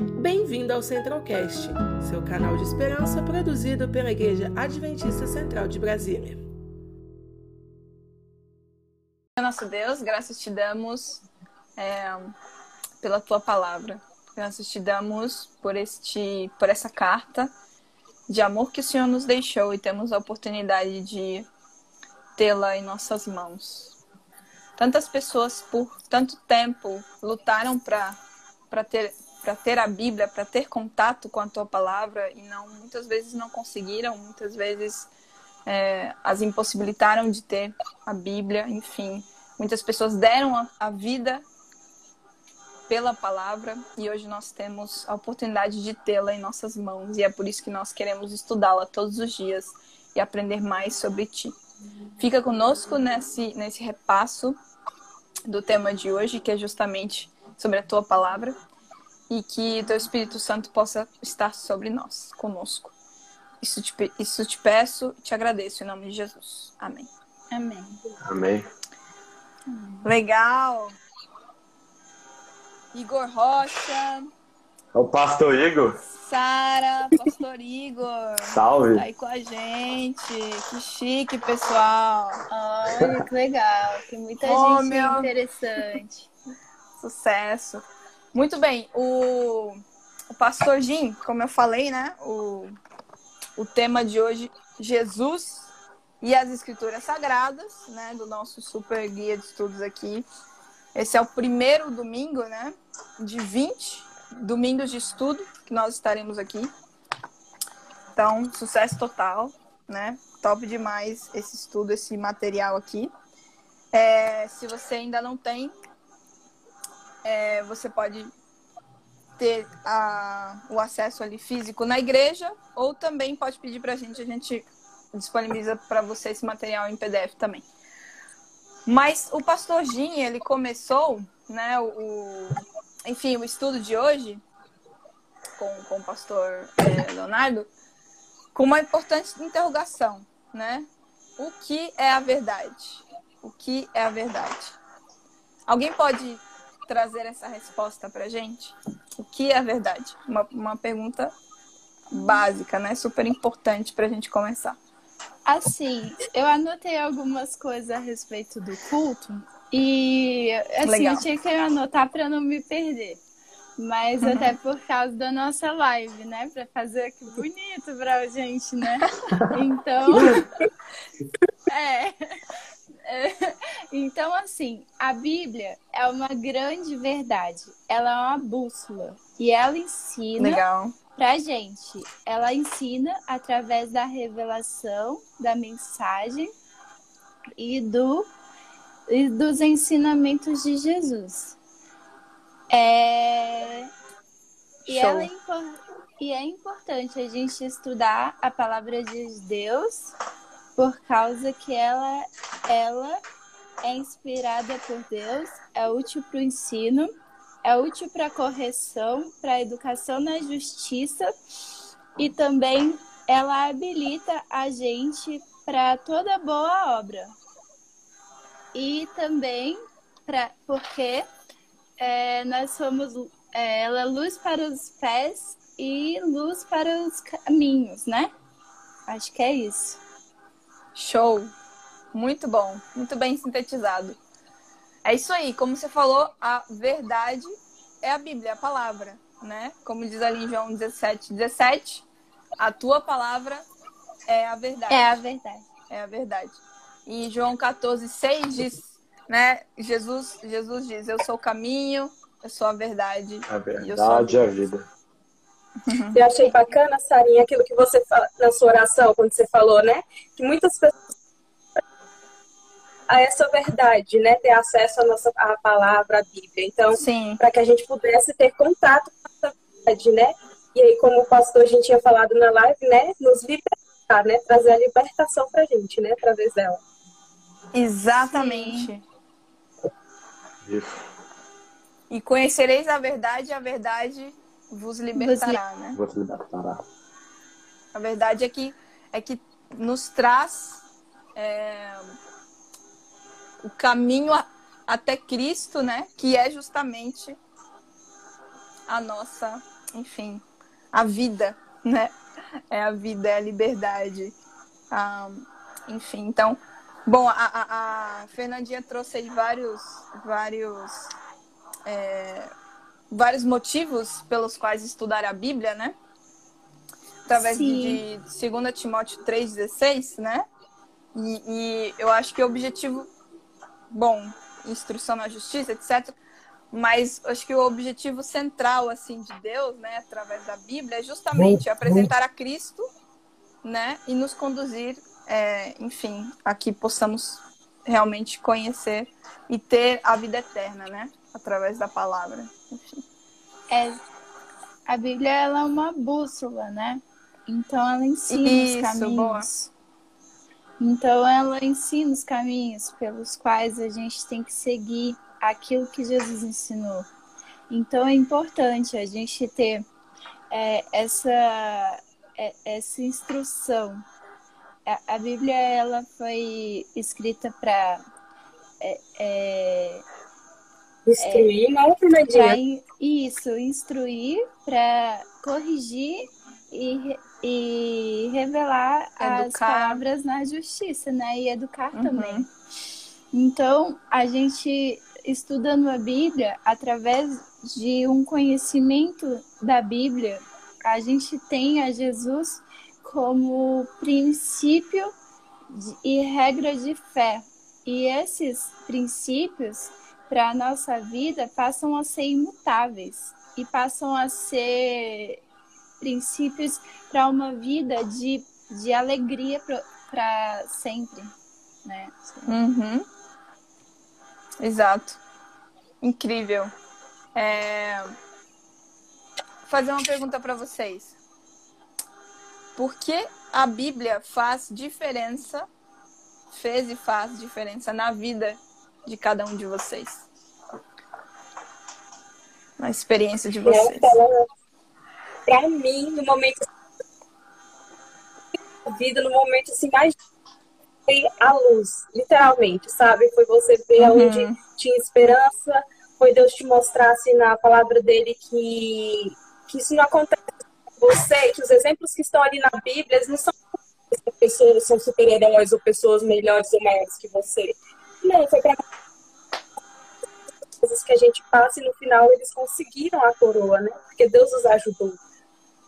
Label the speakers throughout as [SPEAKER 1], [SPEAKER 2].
[SPEAKER 1] Bem-vindo ao Centralcast, seu canal de esperança produzido pela Igreja Adventista Central de Brasília.
[SPEAKER 2] Nosso Deus, graças te damos é, pela tua palavra. Graças te damos por este, por essa carta de amor que o Senhor nos deixou e temos a oportunidade de tê-la em nossas mãos. Tantas pessoas por tanto tempo lutaram para ter para ter a Bíblia, para ter contato com a tua palavra e não muitas vezes não conseguiram, muitas vezes é, as impossibilitaram de ter a Bíblia, enfim, muitas pessoas deram a, a vida pela palavra e hoje nós temos a oportunidade de tê-la em nossas mãos e é por isso que nós queremos estudá-la todos os dias e aprender mais sobre ti. Fica conosco nesse, nesse repasso do tema de hoje, que é justamente sobre a tua palavra e que teu Espírito Santo possa estar sobre nós, conosco. Isso te, isso te peço, te agradeço em nome de Jesus. Amém.
[SPEAKER 3] Amém.
[SPEAKER 4] Amém.
[SPEAKER 2] Legal. Igor Rocha.
[SPEAKER 4] O pastor Igor.
[SPEAKER 2] Sara, pastor Igor.
[SPEAKER 4] Salve.
[SPEAKER 2] Tá aí com a gente. Que chique, pessoal.
[SPEAKER 3] Olha, que legal. Tem muita
[SPEAKER 2] Oh,
[SPEAKER 3] gente
[SPEAKER 2] meu.
[SPEAKER 3] interessante.
[SPEAKER 2] Sucesso. Muito bem, o, o pastor Jim, como eu falei, né? O, o tema de hoje, Jesus e as Escrituras Sagradas, né? Do nosso super guia de estudos aqui. Esse é o primeiro domingo, né? De 20 domingos de estudo que nós estaremos aqui. Então, sucesso total, né? Top demais esse estudo, esse material aqui. É, se você ainda não tem, é, você pode ter a, o acesso ali físico na igreja ou também pode pedir para a gente, a gente disponibiliza para você esse material em PDF também. Mas o pastor Jim, ele começou, né, o, enfim, o estudo de hoje com, com o pastor é, Leonardo com uma importante interrogação, né? O que é a verdade? O que é a verdade? Alguém pode trazer essa resposta pra gente? O que é a verdade? Uma, uma pergunta básica, né? Super importante pra gente começar.
[SPEAKER 3] Assim, eu anotei algumas coisas a respeito do culto e assim,
[SPEAKER 2] Legal.
[SPEAKER 3] eu tinha que anotar para não me perder. Mas até por causa da nossa live, né? Para fazer aqui bonito pra gente, né? Então, é. Então, assim, a Bíblia é uma grande verdade. Ela é uma bússola. E ela ensina
[SPEAKER 2] Legal.
[SPEAKER 3] pra gente. Ela ensina através da revelação, da mensagem e, do, e dos ensinamentos de Jesus. É... E, ela é impor- e é importante a gente estudar a palavra de Deus por causa que ela, ela é inspirada por Deus, é útil para o ensino, é útil para a correção, para a educação na justiça e também ela habilita a gente para toda boa obra. E também pra, porque é, nós somos é, ela é luz para os pés e luz para os caminhos, né? Acho que é isso.
[SPEAKER 2] Show! Muito bom, muito bem sintetizado. É isso aí, como você falou, a verdade é a Bíblia, a palavra, né? Como diz ali em João 17, 17, a tua palavra é a verdade.
[SPEAKER 3] É a verdade.
[SPEAKER 2] É a verdade. E João 14, 6 diz, né? Jesus, Jesus diz, eu sou o caminho, eu sou a verdade.
[SPEAKER 4] A
[SPEAKER 2] e eu sou a
[SPEAKER 4] verdade é a vida.
[SPEAKER 5] Eu achei bacana, Sarinha, aquilo que você fala na sua oração, quando você falou, né? Que muitas pessoas a essa verdade, né? Ter acesso à nossa à palavra, à Bíblia. Então,
[SPEAKER 2] Sim,
[SPEAKER 5] para que a gente pudesse ter contato com essa verdade, né? E aí, como o pastor a gente tinha falado na live, né? Nos libertar, né? Trazer a libertação pra gente, né? Através dela.
[SPEAKER 2] exatamente.
[SPEAKER 4] Isso.
[SPEAKER 2] E conhecereis a verdade, a verdade vos libertará, né?
[SPEAKER 4] Vou te libertar.
[SPEAKER 2] A verdade é que, é que nos traz é, o caminho a- até Cristo, né? Que é justamente a nossa enfim, a vida, né? É a vida, é a liberdade. Ah, enfim, então, bom, a, a, a, Fernandinha trouxe aí vários, vários, é, vários motivos pelos quais estudar a Bíblia, né? Através de, de 2 Timóteo 3,16, né? E, e eu acho que o objetivo, bom, instrução na justiça, etc. Mas acho que o objetivo central assim de Deus, né, através da Bíblia, é justamente apresentar a Cristo, né, e nos conduzir, é, enfim, a que possamos realmente conhecer e ter a vida eterna, né, através da palavra. Enfim.
[SPEAKER 3] É, a Bíblia ela é uma bússola, né? Então ela ensina Isso, os caminhos. Boa. Então ela ensina os caminhos pelos quais a gente tem que seguir aquilo que Jesus ensinou. Então é importante a gente ter é, essa, é, essa instrução. A, a, Bíblia ela foi escrita para é, é,
[SPEAKER 5] instruir, não
[SPEAKER 3] né, Isso, instruir para corrigir e e revelar educar. as palavras na justiça, né? E educar uhum. também. Então, a gente estudando a Bíblia através de um conhecimento da Bíblia, a gente tem a Jesus como princípio e regra de fé. E esses princípios para a nossa vida passam a ser imutáveis e passam a ser princípios para uma vida de, de alegria para sempre, né?
[SPEAKER 2] Uhum. Exato. Incrível. É... Fazer uma pergunta para vocês. Por que a Bíblia faz diferença, fez e faz diferença na vida de cada um de vocês? Na experiência de vocês
[SPEAKER 5] para mim, no momento da vida, no momento assim mais a luz, literalmente, sabe? Foi você ver uhum. onde tinha esperança, foi Deus te mostrar assim na palavra dele que, que isso não acontece com você, que os exemplos que estão ali na Bíblia, eles não são pessoas são super-heróis ou pessoas melhores ou maiores que você. Não, foi para coisas que a gente passa e no final eles conseguiram a coroa, né? Porque Deus os ajudou.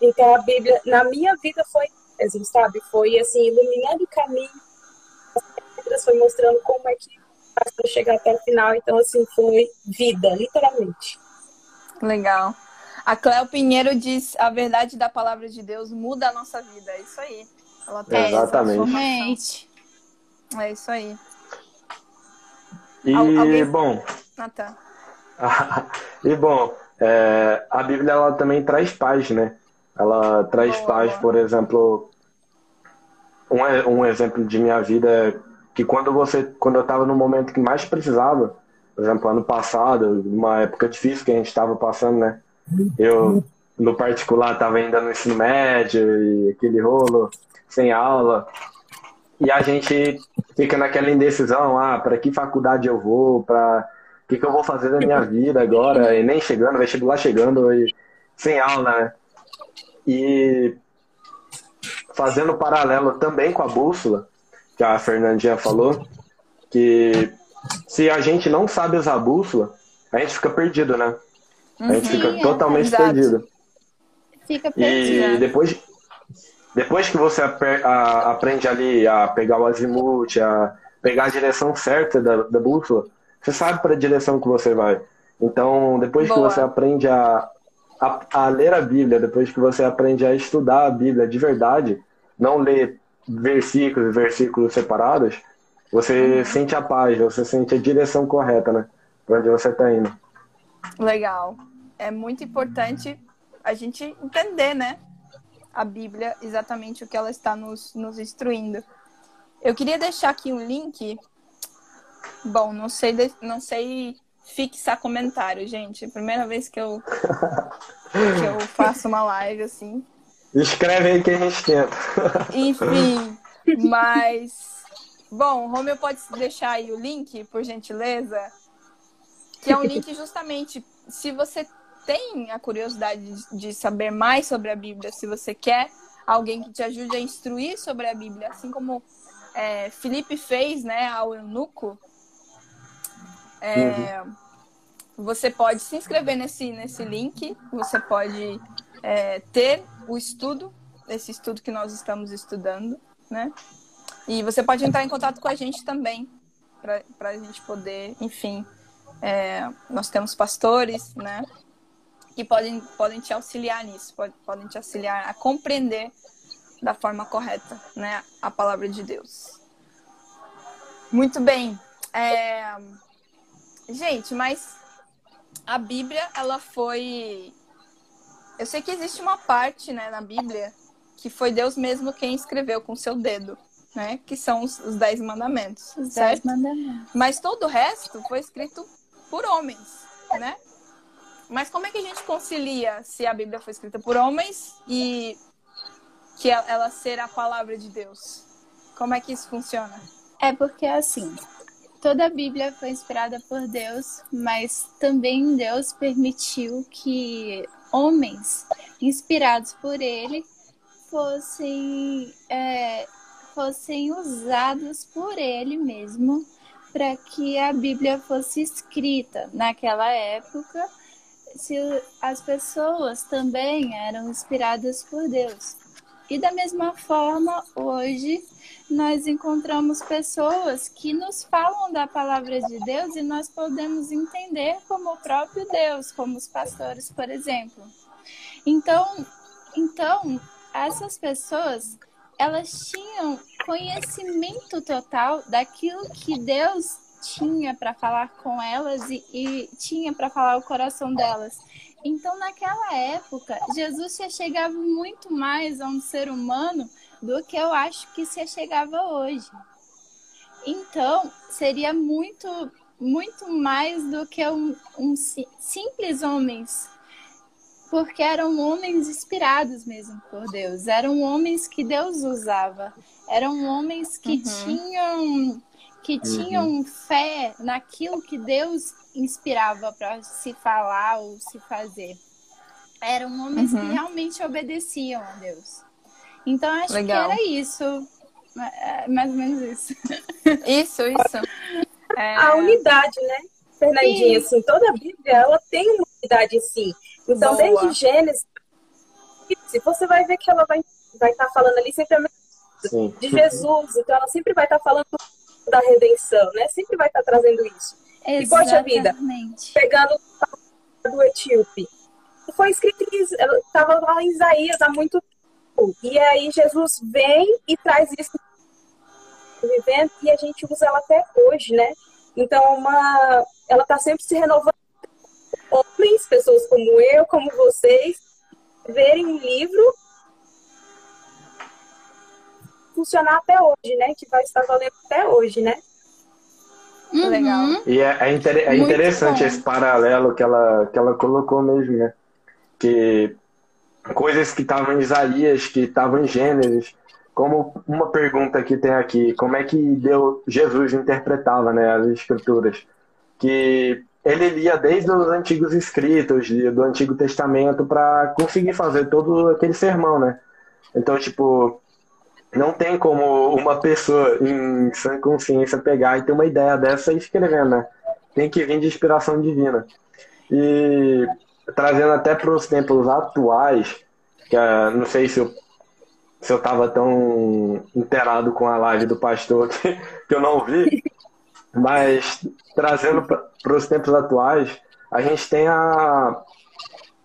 [SPEAKER 5] Então a Bíblia, na minha vida, foi assim, sabe? Foi assim, iluminando o caminho, as foi mostrando como é que para chegar até o final. Então, assim, foi vida, literalmente.
[SPEAKER 2] Legal. A Cléo Pinheiro diz: a verdade da palavra de Deus muda a nossa vida. É isso aí.
[SPEAKER 4] Ela tem Exatamente.
[SPEAKER 2] É isso aí.
[SPEAKER 4] E, Alguém... bom.
[SPEAKER 2] Ah, tá.
[SPEAKER 4] e, bom, é, a Bíblia ela também traz paz, né? Ela traz boa, paz, por exemplo. Um, um exemplo de minha vida é que quando você, quando eu estava no momento que mais precisava, por exemplo, ano passado, uma época difícil que a gente estava passando, né? Eu, no particular, estava ainda no ensino médio e aquele rolo, sem aula. E a gente fica naquela indecisão, ah, para que faculdade eu vou, para o que, que eu vou fazer da minha vida agora, e nem chegando, vestibular chegando e sem aula, né? E fazendo paralelo também com a bússola, que a Fernandinha falou, que se a gente não sabe usar a bússola, a gente fica perdido, né? A gente fica totalmente perdido.
[SPEAKER 3] Fica perdido.
[SPEAKER 4] E depois, depois que você aprende ali a pegar o azimuth, a pegar a direção certa da, da bússola, você sabe para a direção que você vai. Então, depois Boa. que você aprende a, a, a, ler a Bíblia, depois que você aprende a estudar a Bíblia de verdade, não ler versículos e versículos separados, você uhum. sente a paz, você sente a direção correta, né? Para onde você está indo.
[SPEAKER 2] Legal. É muito importante a gente entender, né? A Bíblia, exatamente o que ela está nos, nos instruindo. Eu queria deixar aqui um link. Bom, não sei, não sei fixar comentário, gente. É a primeira vez que eu, que eu faço uma live assim.
[SPEAKER 4] Escreve aí que a gente tenta.
[SPEAKER 2] Enfim, mas. Bom, o Romeu pode deixar aí o link, por gentileza? Que é um link justamente. Se você tem a curiosidade de saber mais sobre a Bíblia, se você quer alguém que te ajude a instruir sobre a Bíblia, assim como é, Felipe fez, né, ao eunuco, é, uhum. você pode se inscrever nesse, nesse link, você pode é, ter o estudo, esse estudo que nós estamos estudando, né? E você pode entrar em contato com a gente também, para a gente poder, enfim, é, nós temos pastores, né? Que podem, podem te auxiliar nisso, pode, podem te auxiliar a compreender da forma correta, né? A palavra de Deus. Muito bem. É... Gente, mas a Bíblia, ela foi. Eu sei que existe uma parte, né, na Bíblia que foi Deus mesmo quem escreveu com seu dedo né? Que são os, os Dez Mandamentos.
[SPEAKER 3] Os certo? Dez Mandamentos.
[SPEAKER 2] Mas todo o resto foi escrito por homens, né? Mas como é que a gente concilia se a Bíblia foi escrita por homens e que ela ser a palavra de Deus? Como é que isso funciona?
[SPEAKER 3] É porque assim, toda a Bíblia foi inspirada por Deus, mas também Deus permitiu que homens inspirados por Ele fossem é, fossem usados por ele mesmo para que a Bíblia fosse escrita. Naquela época, se as pessoas também eram inspiradas por Deus. E da mesma forma, hoje nós encontramos pessoas que nos falam da palavra de Deus e nós podemos entender como o próprio Deus, como os pastores, por exemplo. Então, então essas pessoas elas tinham conhecimento total daquilo que Deus tinha para falar com elas e, e tinha para falar o coração delas. Então, naquela época, Jesus se chegava muito mais a um ser humano do que eu acho que se chegava hoje. Então, seria muito, muito mais do que um, um simples homens porque eram homens inspirados mesmo por Deus, eram homens que Deus usava, eram homens que uhum. tinham que uhum. tinham fé naquilo que Deus inspirava para se falar ou se fazer. Eram homens uhum. que realmente obedeciam a Deus. Então acho Legal. que era isso, é, mais ou menos isso.
[SPEAKER 2] Isso, isso.
[SPEAKER 5] É... A unidade, né, Fernandinha? Assim, toda a Bíblia ela tem uma unidade em si. Então, Boa. desde Gênesis, se você vai ver que ela vai vai estar tá falando ali sempre Sim. de Jesus, então ela sempre vai estar tá falando da redenção, né? Sempre vai estar trazendo isso.
[SPEAKER 3] Exatamente. E poxa vida,
[SPEAKER 5] pegando do etíope, foi escrito estava lá em Isaías há muito tempo. E aí Jesus vem e traz isso vivendo e a gente usa ela até hoje, né? Então uma, ela está sempre se renovando homens, pessoas como eu, como vocês, verem um livro funcionar até hoje, né? Que vai estar valendo até hoje, né?
[SPEAKER 2] Uhum. Legal.
[SPEAKER 4] E é, é, inter, é interessante esse paralelo que ela, que ela colocou mesmo, né? Que coisas que estavam em Isaías, que estavam em Gênesis, como uma pergunta que tem aqui, como é que Deus, Jesus interpretava né, as escrituras? Que ele lia desde os antigos escritos do Antigo Testamento para conseguir fazer todo aquele sermão, né? Então, tipo, não tem como uma pessoa em sã consciência pegar e ter uma ideia dessa e escrever, né? Tem que vir de inspiração divina. E trazendo até para os tempos atuais, que uh, não sei se eu se eu estava tão inteirado com a live do pastor que, que eu não vi, mas trazendo para os tempos atuais, a gente tem a,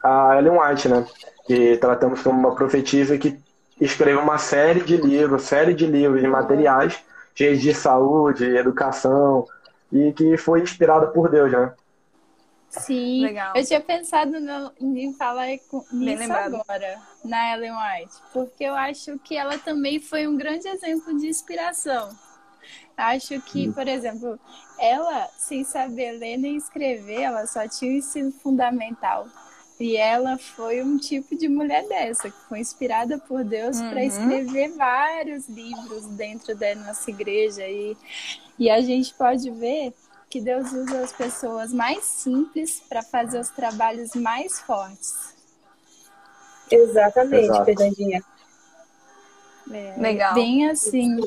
[SPEAKER 4] a Ellen White, né? Que tratamos como uma profetisa que escreveu uma série de livros, série de livros e materiais cheios de saúde, educação, e que foi inspirada por Deus, né?
[SPEAKER 3] Sim, Legal. eu tinha pensado no, em falar nisso agora, na Ellen White, porque eu acho que ela também foi um grande exemplo de inspiração. Acho que, por exemplo, ela, sem saber ler nem escrever, ela só tinha o ensino fundamental. E ela foi um tipo de mulher dessa, que foi inspirada por Deus uhum. para escrever vários livros dentro da nossa igreja. E, e a gente pode ver que Deus usa as pessoas mais simples para fazer os trabalhos mais fortes.
[SPEAKER 5] Exatamente, Exato. Fernandinha.
[SPEAKER 2] É, legal.
[SPEAKER 3] Bem assim.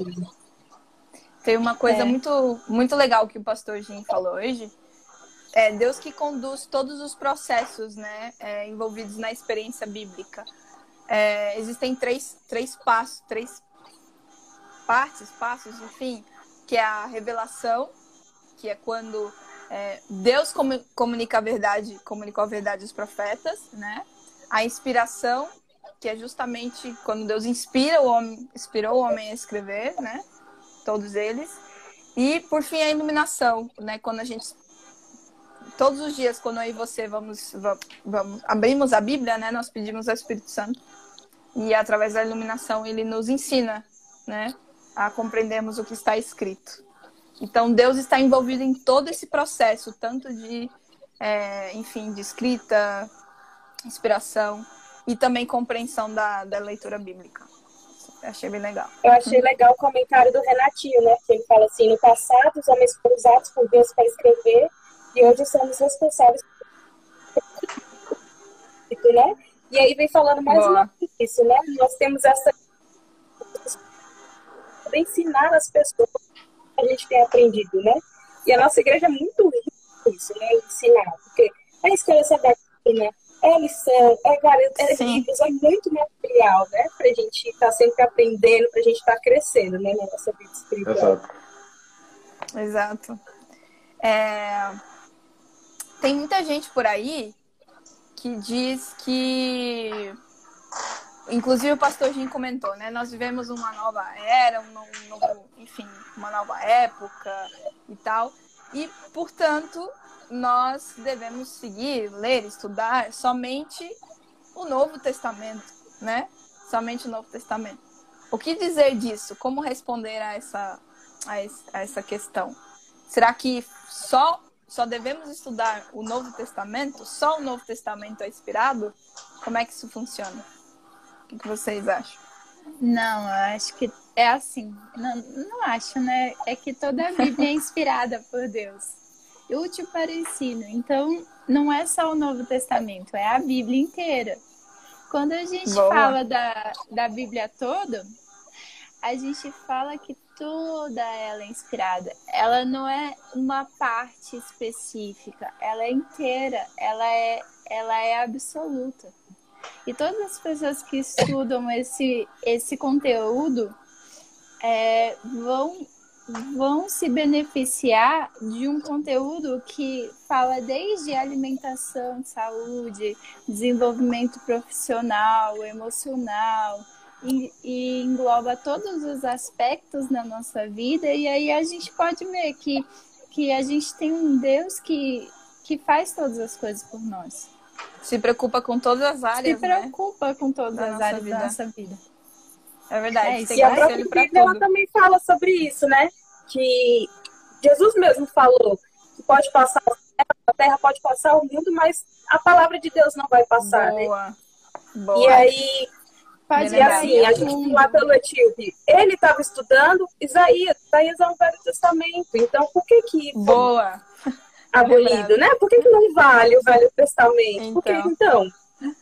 [SPEAKER 2] Tem uma coisa é. muito, muito legal que o pastor Jim falou hoje. É Deus que conduz todos os processos né, é, envolvidos na experiência bíblica. É, existem três, três passos, três partes, passos, enfim, que é a revelação, que é quando é, Deus comunica a verdade, comunicou a verdade aos profetas, né? A inspiração, que é justamente quando Deus inspira o homem, inspirou o homem a escrever, né? Todos eles. E por fim a iluminação, né? Quando a gente todos os dias quando eu e você vamos, vamos abrimos a Bíblia, né? Nós pedimos ao Espírito Santo e através da iluminação ele nos ensina, né? a compreendermos o que está escrito. Então, Deus está envolvido em todo esse processo, tanto de, é, enfim, de escrita, inspiração e também compreensão da, da leitura bíblica. achei bem legal.
[SPEAKER 5] Eu achei legal o comentário do Renatinho, né? Que ele fala assim: no passado, os homens foram usados por Deus para escrever e hoje somos responsáveis por né? E aí vem falando mais Boa. uma vez isso, né? Nós temos essa poder ensinar as pessoas que a gente tem aprendido, né? E a nossa igreja é muito rica isso, né? Ensinar, porque é escola sabatina, é lição, é vários, é livros, é muito material, né? Pra gente estar tá sempre aprendendo, pra gente estar tá crescendo, né? Na nossa vida espiritual.
[SPEAKER 2] Exato. Exato. É... Tem muita gente por aí que diz que Inclusive o pastor Jim comentou, né? Nós vivemos uma nova era, um novo, enfim, uma nova época e tal. E, portanto, nós devemos seguir, ler, estudar somente o Novo Testamento, né? Somente o Novo Testamento. O que dizer disso? Como responder a essa, a essa questão? Será que só, só devemos estudar o Novo Testamento? Só o Novo Testamento é inspirado? Como é que isso funciona? O que vocês acham?
[SPEAKER 3] Não, eu acho que é assim. Não, não acho, né? É que toda a Bíblia é inspirada por Deus. Útil para o ensino. Então, não é só o Novo Testamento, é a Bíblia inteira. Quando a gente Boa. fala da, da Bíblia toda, a gente fala que toda ela é inspirada. Ela não é uma parte específica, ela é inteira, ela é, ela é absoluta. E todas as pessoas que estudam esse, esse conteúdo é, vão, vão se beneficiar de um conteúdo que fala desde alimentação, saúde, desenvolvimento profissional, emocional, e, e, engloba todos os aspectos da nossa vida, e aí a gente pode ver que, que a gente tem um Deus que, que faz todas as coisas por nós.
[SPEAKER 2] Se preocupa com todas as áreas.
[SPEAKER 3] Se
[SPEAKER 2] né?
[SPEAKER 3] preocupa né? com todas da as áreas vida. da nossa vida.
[SPEAKER 2] É verdade. É
[SPEAKER 5] e a própria Bíblia ela também fala sobre isso, né? Que Jesus mesmo falou que pode passar a terra, pode passar o mundo, mas a palavra de Deus não vai passar, né? Boa. né? Boa. E aí, Pode e assim, a gente lá pelo Etíope, ele estava estudando Isaías, Isaías é um Velho Testamento, então por que que...
[SPEAKER 2] Boa!
[SPEAKER 5] abolido, né? Por que, que não vale o Velho Testamento? Então. Porque então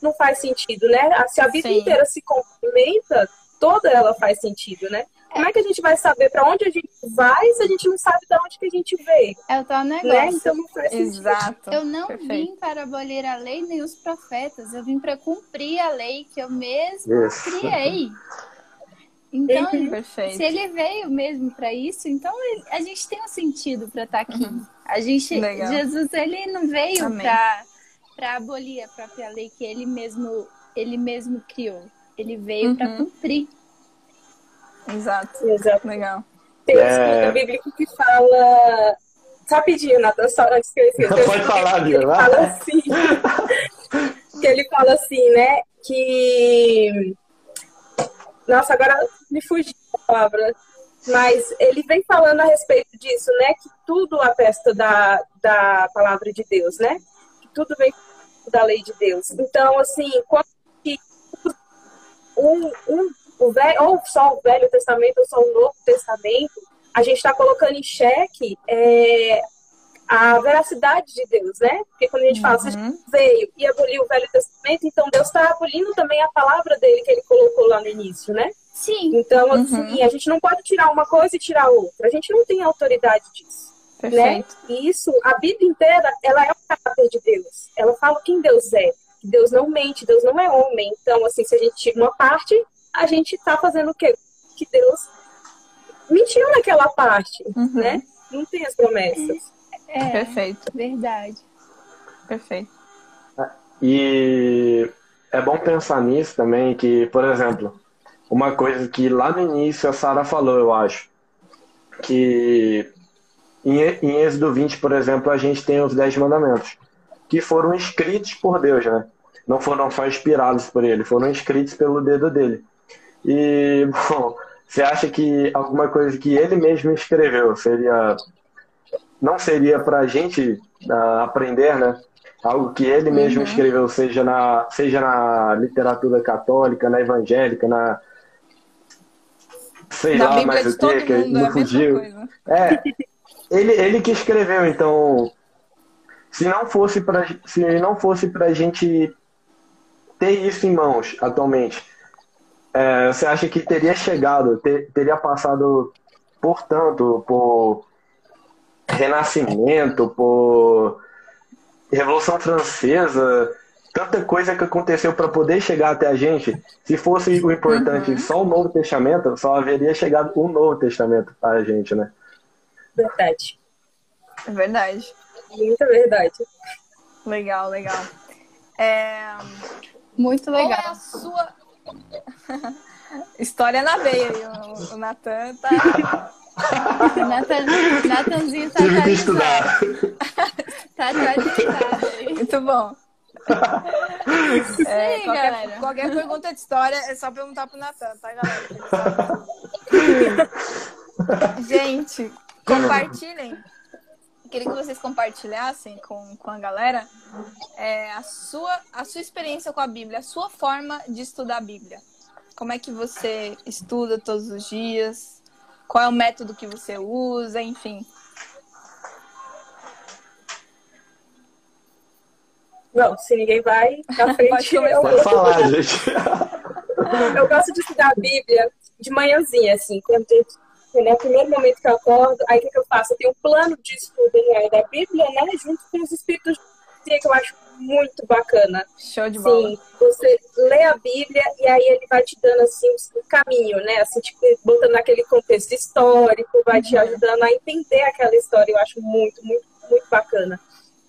[SPEAKER 5] não faz sentido, né? Se a vida Sim. inteira se complementa, toda ela faz sentido, né? Como é que a gente vai saber para onde a gente vai se a gente não sabe de onde que a gente veio?
[SPEAKER 3] É o tal
[SPEAKER 5] né?
[SPEAKER 3] negócio. Né?
[SPEAKER 5] Então não faz
[SPEAKER 2] Exato.
[SPEAKER 3] Eu não Perfeito. vim para abolir a lei nem os profetas. Eu vim para cumprir a lei que eu mesmo Isso. criei. Então, uhum. se ele veio mesmo para isso, então a gente tem um sentido para estar tá aqui. Uhum. A gente, Legal. Jesus, ele não veio para abolir a própria lei que ele mesmo, ele mesmo criou. Ele veio uhum. para cumprir.
[SPEAKER 2] Exato. Exato. Legal.
[SPEAKER 5] Tem um é... estudo bíblico que fala. Rapidinho, Natan, só antes que eu esqueça.
[SPEAKER 4] Pode falar,
[SPEAKER 5] Ele fala assim. que ele fala assim, né? Que. Nossa, agora me fugiu a palavra mas ele vem falando a respeito disso, né? Que tudo atesta da, da palavra de Deus, né? Que tudo vem da lei de Deus. Então, assim, quando um, um, o velho, ou só o Velho Testamento ou só o Novo Testamento, a gente está colocando em xeque é, a veracidade de Deus, né? Porque quando a gente fala, uhum. veio e aboliu o Velho Testamento, então Deus está abolindo também a palavra dele que ele colocou lá no início, né?
[SPEAKER 3] Sim.
[SPEAKER 5] Então, assim, uhum. a gente não pode tirar uma coisa e tirar outra. A gente não tem autoridade disso. Né? Perfeito. Né? E isso, a Bíblia inteira, ela é o caráter de Deus. Ela fala quem Deus é. Deus não mente, Deus não é homem. Então, assim, se a gente tira uma parte, a gente está fazendo o quê? Que Deus mentiu naquela parte, uhum. né? Não tem as promessas.
[SPEAKER 2] É, Perfeito.
[SPEAKER 3] Verdade.
[SPEAKER 2] Perfeito.
[SPEAKER 4] E é bom pensar nisso também, que, por exemplo, uma coisa que lá no início a Sara falou, eu acho, que em, em Êxodo 20, por exemplo, a gente tem os Dez Mandamentos, que foram escritos por Deus, né? Não foram só inspirados por ele, foram escritos pelo dedo dele. E, bom, você acha que alguma coisa que ele mesmo escreveu seria. Não seria para a gente uh, aprender, né? Algo que ele mesmo uhum. escreveu, seja na, seja na literatura católica, na evangélica, na. Sei
[SPEAKER 2] na
[SPEAKER 4] lá mais o que, que não é fugiu. É, ele, ele que escreveu, então. Se não fosse para se não fosse para a gente ter isso em mãos atualmente, é, você acha que teria chegado, ter, teria passado por tanto, por Renascimento, por Revolução Francesa, tanta coisa que aconteceu para poder chegar até a gente. Se fosse o importante uhum. só o Novo Testamento, só haveria chegado o Novo Testamento para a gente, né?
[SPEAKER 5] Verdade.
[SPEAKER 2] É verdade.
[SPEAKER 5] Muita verdade.
[SPEAKER 2] Legal, legal. É...
[SPEAKER 3] Muito legal. Qual
[SPEAKER 2] é a sua História na veia. O, o Natan tá.
[SPEAKER 3] Nathan, Natanzinho tá
[SPEAKER 4] Tive que estudar.
[SPEAKER 3] tá atualizado.
[SPEAKER 2] Muito bom. É, qualquer, qualquer, pergunta de história é só perguntar pro Natan, tá, galera? Gente, compartilhem queria que vocês compartilhassem com, com a galera é, a, sua, a sua experiência com a Bíblia, a sua forma de estudar a Bíblia. Como é que você estuda todos os dias? Qual é o método que você usa? Enfim.
[SPEAKER 5] Não, se ninguém vai na frente,
[SPEAKER 4] eu vou falar, gente.
[SPEAKER 5] eu gosto de estudar a Bíblia de manhãzinha, assim, quando né? O primeiro momento que eu acordo, aí o que, que eu faço? Eu tenho um plano de estudo né, da Bíblia, né? Junto com os espíritos que eu acho muito bacana.
[SPEAKER 2] Show de bola.
[SPEAKER 5] Sim, você lê a Bíblia e aí ele vai te dando assim o caminho, né? Assim, tipo, botando naquele contexto histórico, vai uhum. te ajudando a entender aquela história. Eu acho muito, muito, muito bacana.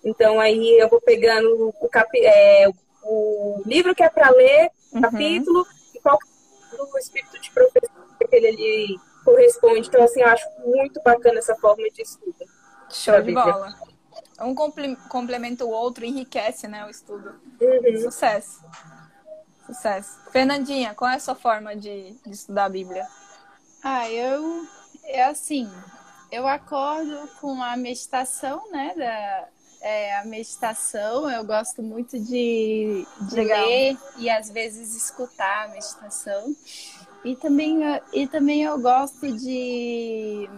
[SPEAKER 5] Então aí eu vou pegando o, capi é, o livro que é para ler, uhum. capítulo, e qual é o espírito de professor que ele ali corresponde. Então, assim, eu acho muito bacana essa forma de estudo.
[SPEAKER 2] Show de bola. Um complementa o outro, enriquece né, o estudo. Uhum. Sucesso. Sucesso. Fernandinha, qual é a sua forma de, de estudar a Bíblia?
[SPEAKER 3] Ah, eu. É assim. Eu acordo com a meditação, né? Da, é, a meditação, eu gosto muito de, de ler e às vezes escutar a meditação. E também, e também eu gosto de.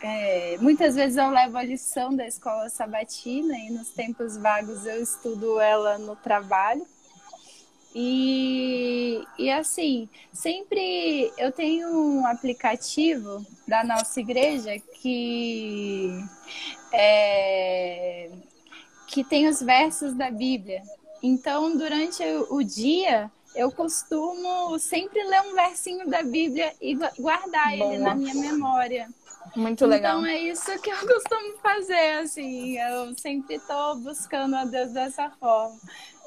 [SPEAKER 3] É, muitas vezes eu levo a lição da escola sabatina e nos tempos vagos eu estudo ela no trabalho. E, e assim, sempre eu tenho um aplicativo da nossa igreja que, é, que tem os versos da Bíblia. Então, durante o dia, eu costumo sempre ler um versinho da Bíblia e guardar Boa. ele na minha memória.
[SPEAKER 2] Muito legal.
[SPEAKER 3] Então é isso que eu costumo fazer, assim. Eu sempre estou buscando a Deus dessa forma.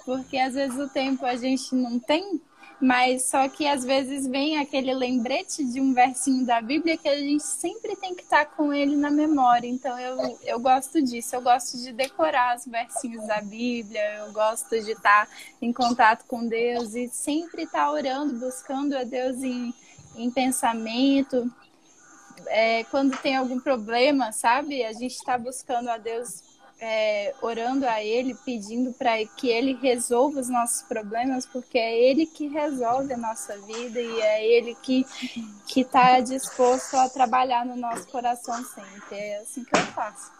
[SPEAKER 3] Porque às vezes o tempo a gente não tem mas só que às vezes vem aquele lembrete de um versinho da Bíblia que a gente sempre tem que estar com ele na memória. Então eu, eu gosto disso, eu gosto de decorar os versinhos da Bíblia, eu gosto de estar em contato com Deus e sempre estar orando, buscando a Deus em, em pensamento. É, quando tem algum problema, sabe? A gente está buscando a Deus é, orando a Ele, pedindo para que Ele resolva os nossos problemas, porque é Ele que resolve a nossa vida e é Ele que que está disposto a trabalhar no nosso coração sempre. É assim que eu faço.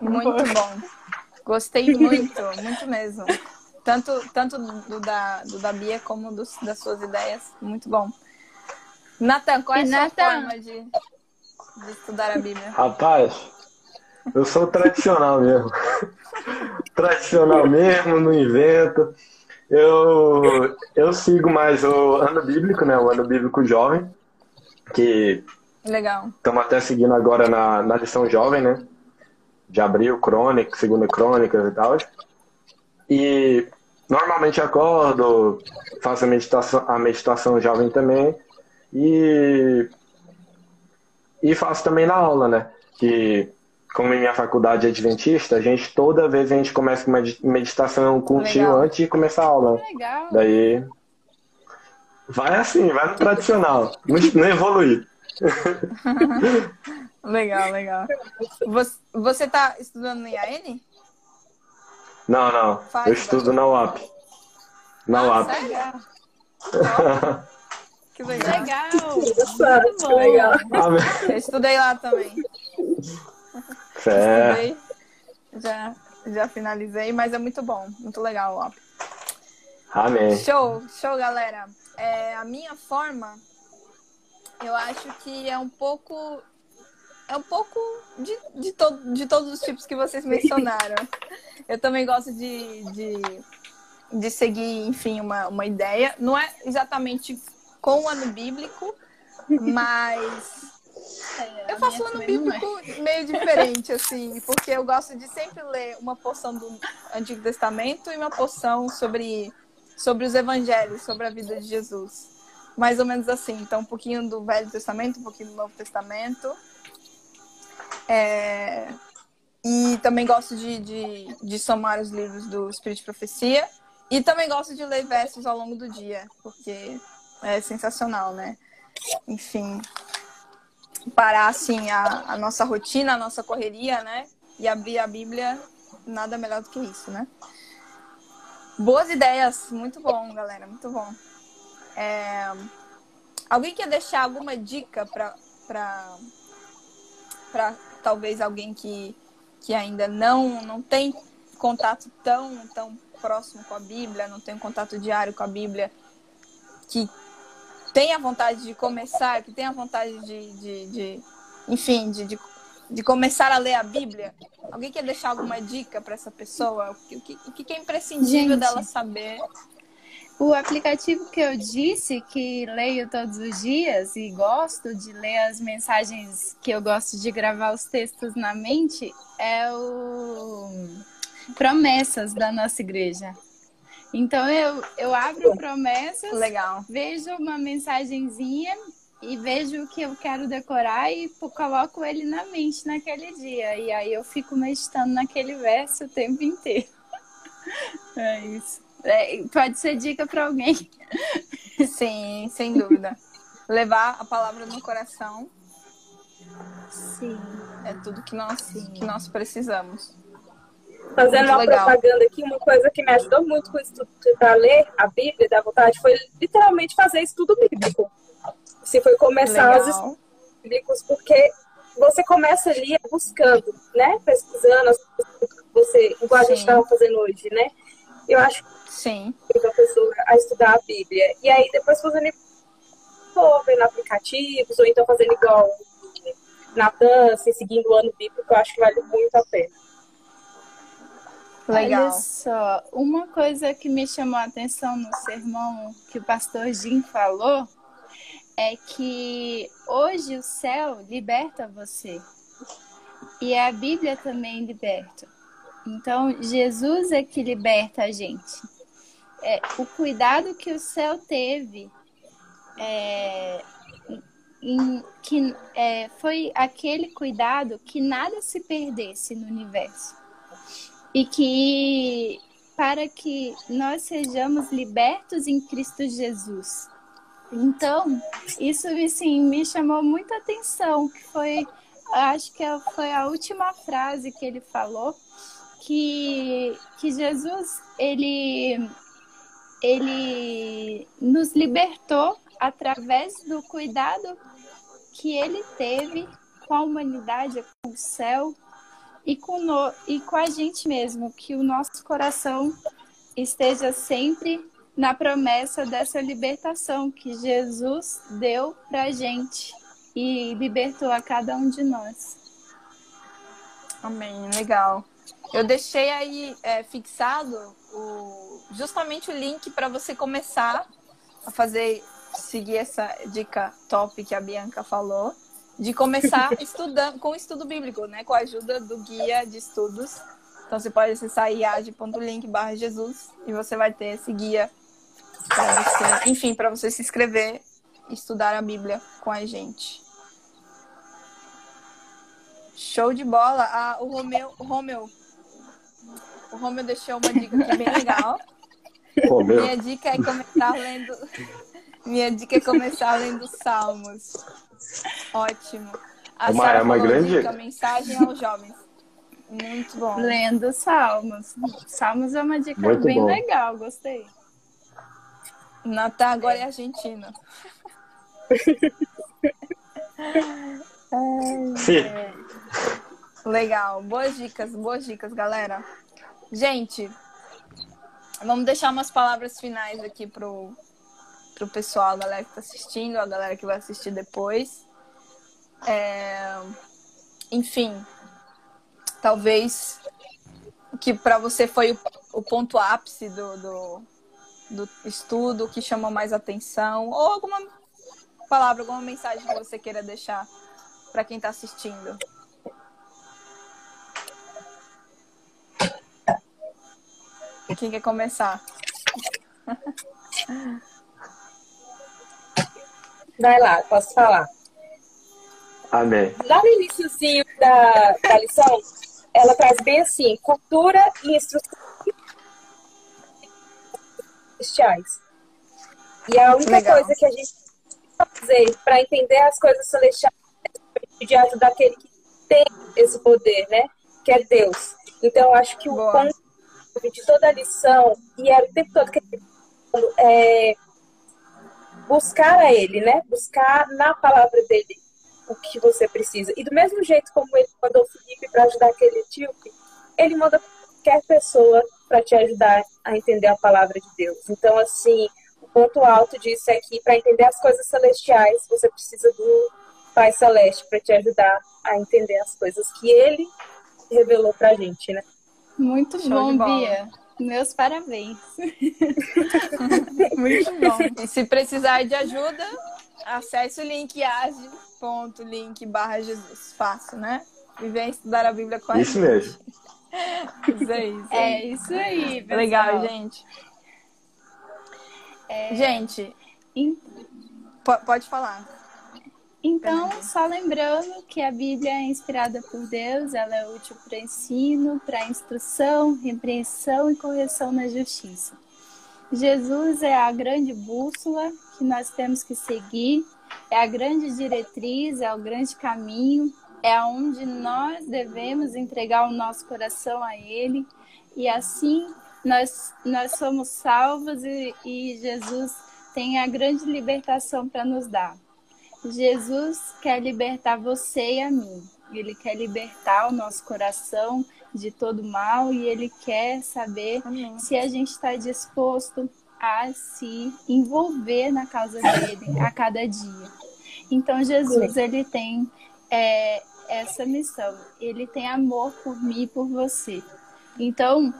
[SPEAKER 2] Muito bom. Gostei muito, muito mesmo. Tanto, tanto do da, do da Bia como dos, das suas ideias. Muito bom. Natan, qual é a sua forma de, de estudar a Bíblia?
[SPEAKER 4] Rapaz, eu sou tradicional mesmo. tradicional mesmo, não invento. Eu, eu sigo mais o ano bíblico, né? O ano bíblico jovem, que
[SPEAKER 2] Legal.
[SPEAKER 4] estamos até seguindo agora na, na lição jovem, né? De abril, crônica, segunda crônica e tal. E normalmente acordo, faço a meditação, a meditação jovem também. E, e faço também na aula, né? Que como em minha faculdade é adventista, a gente toda vez a gente começa com uma meditação com o tio antes de começar a aula.
[SPEAKER 2] Legal.
[SPEAKER 4] Daí vai assim, vai no tradicional, não, não evoluir.
[SPEAKER 2] legal, legal. Você, você tá estudando no IAN?
[SPEAKER 4] Não, não. Faz, eu estudo na UAP. Na
[SPEAKER 2] ah,
[SPEAKER 4] UAP.
[SPEAKER 2] Sério? que legal.
[SPEAKER 3] Legal.
[SPEAKER 5] Muito legal.
[SPEAKER 2] Eu estudei lá também. Já, já finalizei, mas é muito bom, muito legal, ó.
[SPEAKER 4] Amém.
[SPEAKER 2] Show, show, galera. É, a minha forma, eu acho que é um pouco. É um pouco de, de, to, de todos os tipos que vocês mencionaram. Eu também gosto de, de, de seguir, enfim, uma, uma ideia. Não é exatamente com o ano bíblico, mas é, eu faço um ano bíblico é. meio diferente, assim, porque eu gosto de sempre ler uma porção do Antigo Testamento e uma porção sobre, sobre os evangelhos, sobre a vida de Jesus. Mais ou menos assim. Então, um pouquinho do Velho Testamento, um pouquinho do Novo Testamento. É... E também gosto de, de, de somar os livros do Espírito de Profecia. E também gosto de ler versos ao longo do dia, porque é sensacional, né? Enfim, parar assim a, a nossa rotina, a nossa correria, né? E abrir a Bíblia, nada melhor do que isso, né? Boas ideias, muito bom, galera, muito bom. É... Alguém quer deixar alguma dica para talvez alguém que, que ainda não não tem contato tão tão próximo com a Bíblia, não tem um contato diário com a Bíblia, que tem a vontade de começar, que tem a vontade de, de, de enfim, de, de, de, começar a ler a Bíblia, alguém quer deixar alguma dica para essa pessoa? O que, o que é imprescindível Gente, dela saber?
[SPEAKER 3] O aplicativo que eu disse que leio todos os dias e gosto de ler as mensagens que eu gosto de gravar os textos na mente é o Promessas da nossa igreja. Então eu, eu abro promessas,
[SPEAKER 2] Legal.
[SPEAKER 3] vejo uma mensagenzinha e vejo o que eu quero decorar e coloco ele na mente naquele dia. E aí eu fico meditando naquele verso o tempo inteiro. É isso. É, pode ser dica para alguém.
[SPEAKER 2] Sim, sem dúvida. Levar a palavra no coração.
[SPEAKER 3] Sim.
[SPEAKER 2] É tudo que nós, que nós precisamos.
[SPEAKER 5] Fazendo uma legal. propaganda aqui, uma coisa que me ajudou muito com o estudo para ler a Bíblia da vontade foi literalmente fazer estudo bíblico. Se foi começar legal. os estudos bíblicos, porque você começa ali buscando, né? Pesquisando, você, igual Sim. a gente estava fazendo hoje, né? Eu acho
[SPEAKER 2] Sim.
[SPEAKER 5] que a pessoa a estudar a Bíblia. E aí depois fazendo for vendo aplicativos, ou então fazendo igual na dança, seguindo o ano bíblico, eu acho que vale muito a pena.
[SPEAKER 3] Legal. Olha só, uma coisa que me chamou a atenção no sermão que o pastor Jim falou é que hoje o céu liberta você. E a Bíblia também liberta. Então, Jesus é que liberta a gente. É, o cuidado que o céu teve é, em, que é, foi aquele cuidado que nada se perdesse no universo e que para que nós sejamos libertos em Cristo Jesus. Então, isso assim, me chamou muita atenção, que foi, acho que foi a última frase que ele falou, que, que Jesus, ele, ele nos libertou através do cuidado que ele teve com a humanidade, com o céu, e com, no, e com a gente mesmo, que o nosso coração esteja sempre na promessa dessa libertação que Jesus deu para a gente e libertou a cada um de nós.
[SPEAKER 2] Amém, legal. Eu deixei aí é, fixado o, justamente o link para você começar a fazer, seguir essa dica top que a Bianca falou, de começar estudando com o estudo bíblico, né? Com a ajuda do guia de estudos. Então você pode acessar iage.link barra Jesus e você vai ter esse guia para você, enfim, para você se inscrever e estudar a Bíblia com a gente. Show de bola. Ah, o Romeu, o Romeu, o Romeu deixou uma dica aqui bem legal. Minha dica é começar lendo. Minha dica é começar lendo Salmos. Ótimo. A
[SPEAKER 4] Uma-
[SPEAKER 2] Sara
[SPEAKER 4] é uma grande
[SPEAKER 2] dica, mensagem aos jovens. Muito bom.
[SPEAKER 3] Lendo Salmos. Salmos é uma dica
[SPEAKER 4] Muito
[SPEAKER 3] bem
[SPEAKER 4] bom.
[SPEAKER 3] legal, gostei.
[SPEAKER 2] Natal agora é Argentina.
[SPEAKER 4] Sim.
[SPEAKER 2] Legal. Boas dicas, boas dicas, galera. Gente, vamos deixar umas palavras finais aqui pro, pro pessoal, a galera que tá assistindo, a galera que vai assistir depois. É, Enfim, talvez que para você foi o, o ponto ápice do, do, do estudo, que chamou mais atenção, ou alguma palavra, alguma mensagem que você queira deixar para quem está assistindo. Quem quer começar?
[SPEAKER 5] Vai lá, posso falar.
[SPEAKER 4] Amém.
[SPEAKER 5] Lá no iníciozinho da, da lição, ela traz bem assim, cultura e instruções celestiais. E a única
[SPEAKER 2] Legal.
[SPEAKER 5] coisa que a gente precisa fazer para entender as coisas celestiais é diante daquele que tem esse poder, né? Que é Deus. Então, eu acho que o
[SPEAKER 2] Boa.
[SPEAKER 5] ponto de toda a lição, e era o tempo todo que ele falando, é buscar a ele, né? Buscar na palavra dele o que você precisa. E do mesmo jeito como ele mandou o Felipe para ajudar aquele etíope, ele manda qualquer pessoa para te ajudar a entender a palavra de Deus. Então, assim, o ponto alto disso é que para entender as coisas celestiais, você precisa do Pai Celeste para te ajudar a entender as coisas que ele revelou pra gente, né?
[SPEAKER 3] Muito
[SPEAKER 2] Show
[SPEAKER 3] bom. Bia. Meus parabéns.
[SPEAKER 2] Muito bom. E se precisar de ajuda, acesse o link age.link barra Jesus. Fácil, né? E vem estudar a Bíblia com a
[SPEAKER 4] Isso
[SPEAKER 2] gente.
[SPEAKER 4] mesmo.
[SPEAKER 2] Isso aí, isso.
[SPEAKER 3] É isso aí, pessoal.
[SPEAKER 2] Legal, gente.
[SPEAKER 3] É.
[SPEAKER 2] Gente, po- pode falar.
[SPEAKER 3] Então, só lembrando que a Bíblia é inspirada por Deus, ela é útil para ensino, para instrução, repreensão e correção na justiça. Jesus é a grande bússola que nós temos que seguir, é a grande diretriz, é o grande caminho, é aonde nós devemos entregar o nosso coração a Ele e assim nós, nós somos salvos e, e Jesus tem a grande libertação para nos dar. Jesus quer libertar você e a mim. Ele quer libertar o nosso coração de todo mal e ele quer saber
[SPEAKER 2] Amém.
[SPEAKER 3] se a gente está disposto a se envolver na causa dele a cada dia. Então Jesus ele tem é, essa missão. Ele tem amor por mim e por você. Então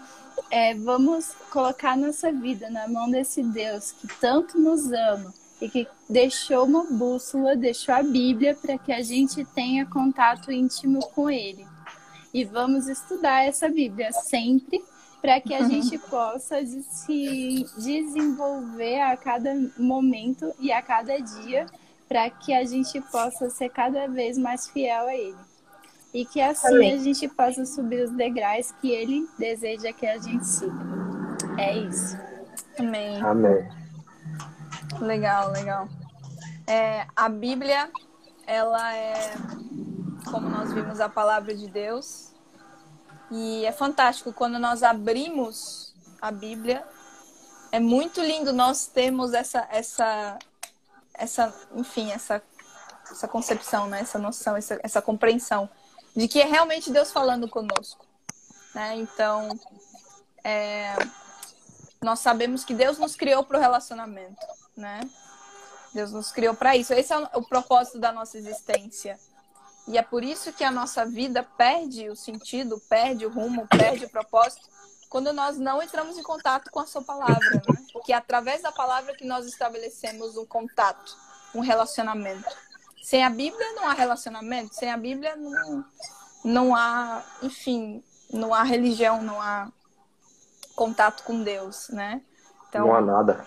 [SPEAKER 3] é, vamos colocar nossa vida na mão desse Deus que tanto nos ama e que deixou uma bússola, deixou a Bíblia para que a gente tenha contato íntimo com Ele. E vamos estudar essa Bíblia sempre para que a gente possa se desenvolver a cada momento e a cada dia, para que a gente possa ser cada vez mais fiel a Ele. E que assim
[SPEAKER 5] Amém.
[SPEAKER 3] a gente possa subir os degraus que Ele deseja que a gente siga. É isso.
[SPEAKER 2] Amém.
[SPEAKER 4] Amém.
[SPEAKER 2] Legal, legal. É, a Bíblia, ela é, como nós vimos, a palavra de Deus. E é fantástico quando nós abrimos a Bíblia. É muito lindo nós termos essa, essa, essa, enfim, essa, essa concepção, né? essa noção, essa, essa compreensão de que é realmente Deus falando conosco. Né? Então, é, nós sabemos que Deus nos criou para o relacionamento, né? Deus nos criou para isso. Esse é o propósito da nossa existência. E é por isso que a nossa vida perde o sentido, perde o rumo, perde o propósito, quando nós não entramos em contato com a sua palavra. Né? Que é através da palavra que nós estabelecemos um contato, um relacionamento. Sem a Bíblia não há relacionamento, sem a Bíblia não, não há, enfim, não há religião, não há contato com Deus, né?
[SPEAKER 4] Então, não há nada.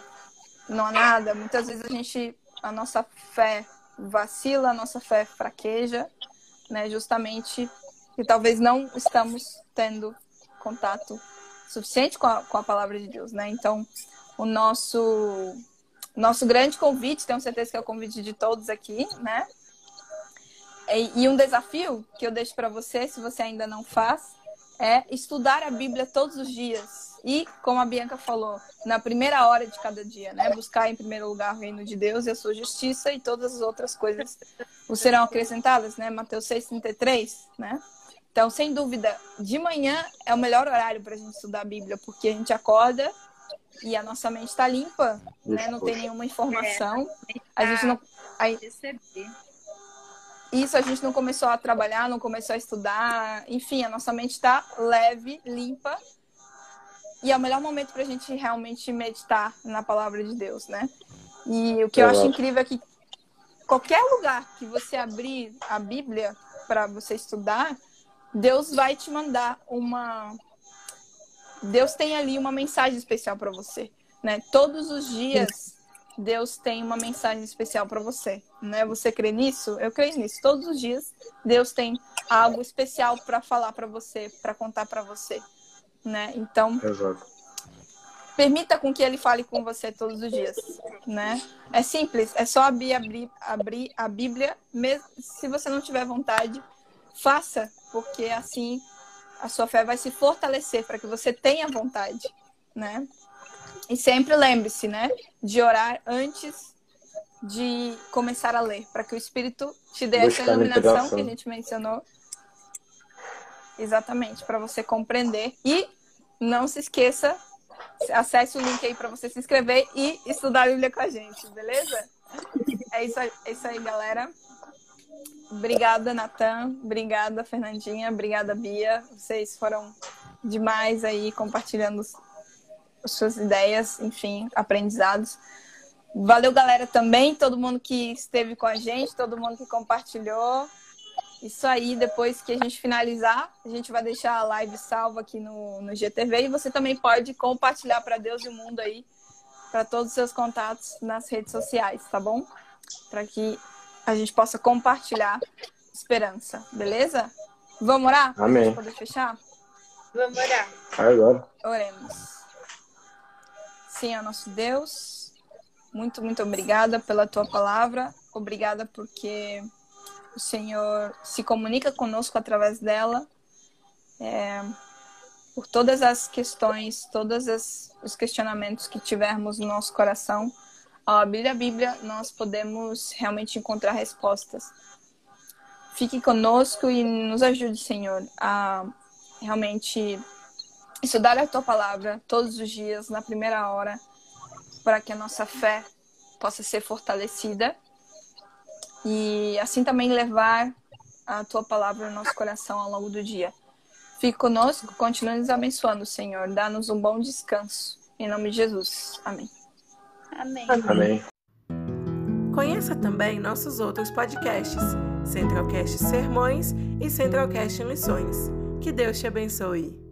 [SPEAKER 2] Não há nada. Muitas vezes a gente, a nossa fé vacila, a nossa fé fraqueja, né? Justamente que talvez não estamos tendo contato suficiente com a, com a palavra de Deus, né? Então, o nosso nosso grande convite, tenho certeza que é o convite de todos aqui, né? E, e um desafio que eu deixo para você, se você ainda não faz, é estudar a Bíblia todos os dias. E, como a Bianca falou, na primeira hora de cada dia, né? Buscar em primeiro lugar o reino de Deus e a sua justiça e todas as outras coisas serão acrescentadas, né? Mateus 6,33, né? Então, sem dúvida, de manhã é o melhor horário para a gente estudar a Bíblia, porque a gente acorda e a nossa mente está limpa, né? Não tem nenhuma informação. A gente não. Aí, isso a gente não começou a trabalhar, não começou a estudar, enfim, a nossa mente está leve, limpa. E é o melhor momento para a gente realmente meditar na palavra de Deus, né? E o que eu acho incrível é que qualquer lugar que você abrir a Bíblia para você estudar, Deus vai te mandar uma. Deus tem ali uma mensagem especial para você, né? Todos os dias Deus tem uma mensagem especial para você, né? Você crê nisso? Eu creio nisso. Todos os dias Deus tem algo especial para falar para você, para contar para você, né? Então,
[SPEAKER 4] Exato.
[SPEAKER 2] permita com que Ele fale com você todos os dias, né? É simples, é só abrir, abrir, abrir a Bíblia, mesmo se você não tiver vontade, faça, porque assim a sua fé vai se fortalecer para que você tenha vontade, né? E sempre lembre-se, né, de orar antes de começar a ler, para que o Espírito te dê Buscar essa iluminação que a gente mencionou. Exatamente, para você compreender. E não se esqueça, acesse o link aí para você se inscrever e estudar a Bíblia com a gente, beleza? É isso aí, é isso aí galera. Obrigada, Natan. Obrigada, Fernandinha. Obrigada, Bia. Vocês foram demais aí compartilhando suas ideias, enfim, aprendizados. Valeu, galera, também, todo mundo que esteve com a gente, todo mundo que compartilhou. Isso aí, depois que a gente finalizar, a gente vai deixar a live salva aqui no, no GTV e você também pode compartilhar para Deus e o mundo aí, para todos os seus contatos nas redes sociais, tá bom? Para que a gente possa compartilhar esperança, beleza? Vamos orar?
[SPEAKER 4] Amém.
[SPEAKER 2] Poder fechar?
[SPEAKER 5] Vamos orar.
[SPEAKER 4] Agora.
[SPEAKER 2] Oremos. Senhor nosso Deus, muito, muito obrigada pela tua palavra. Obrigada porque o Senhor se comunica conosco através dela. É, por todas as questões, todos os questionamentos que tivermos no nosso coração, ao abrir a Bíblia, nós podemos realmente encontrar respostas. Fique conosco e nos ajude, Senhor, a realmente estudar a tua palavra todos os dias, na primeira hora, para que a nossa fé possa ser fortalecida e assim também levar a tua palavra no nosso coração ao longo do dia. Fique conosco, continue nos abençoando, Senhor. Dá-nos um bom descanso. Em nome de Jesus. Amém.
[SPEAKER 3] Amém.
[SPEAKER 4] Amém.
[SPEAKER 1] Conheça também nossos outros podcasts, Centralcast Sermões e Centralcast Missões. Que Deus te abençoe.